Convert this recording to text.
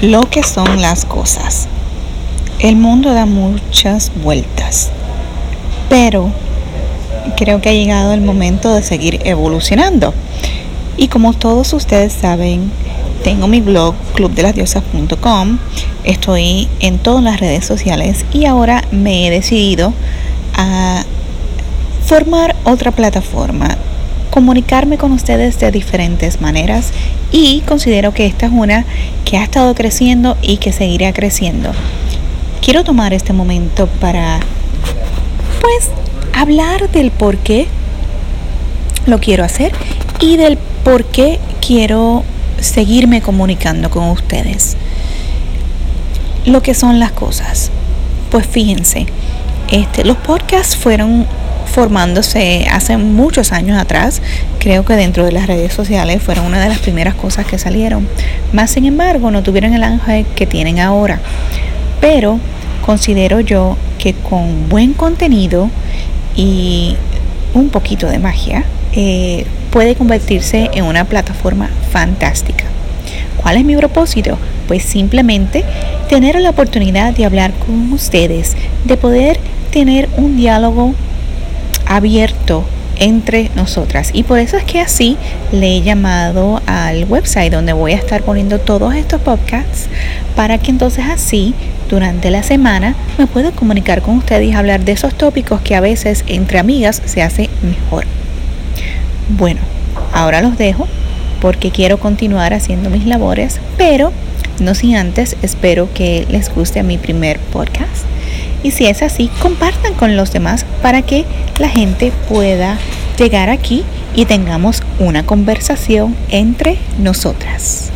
lo que son las cosas. El mundo da muchas vueltas, pero creo que ha llegado el momento de seguir evolucionando. Y como todos ustedes saben, tengo mi blog clubdelasdiosas.com, estoy en todas las redes sociales y ahora me he decidido a formar otra plataforma comunicarme con ustedes de diferentes maneras y considero que esta es una que ha estado creciendo y que seguirá creciendo. Quiero tomar este momento para pues hablar del por qué lo quiero hacer y del por qué quiero seguirme comunicando con ustedes. Lo que son las cosas. Pues fíjense, este, los podcasts fueron formándose hace muchos años atrás. Creo que dentro de las redes sociales fueron una de las primeras cosas que salieron. Más sin embargo, no tuvieron el ángel que tienen ahora. Pero considero yo que con buen contenido y un poquito de magia eh, puede convertirse en una plataforma fantástica. ¿Cuál es mi propósito? Pues simplemente tener la oportunidad de hablar con ustedes, de poder tener un diálogo abierto entre nosotras. Y por eso es que así le he llamado al website donde voy a estar poniendo todos estos podcasts para que entonces así durante la semana me pueda comunicar con ustedes y hablar de esos tópicos que a veces entre amigas se hace mejor. Bueno, ahora los dejo porque quiero continuar haciendo mis labores, pero no sin antes espero que les guste mi primer podcast y si es así, compartan con los demás para que la gente pueda llegar aquí y tengamos una conversación entre nosotras.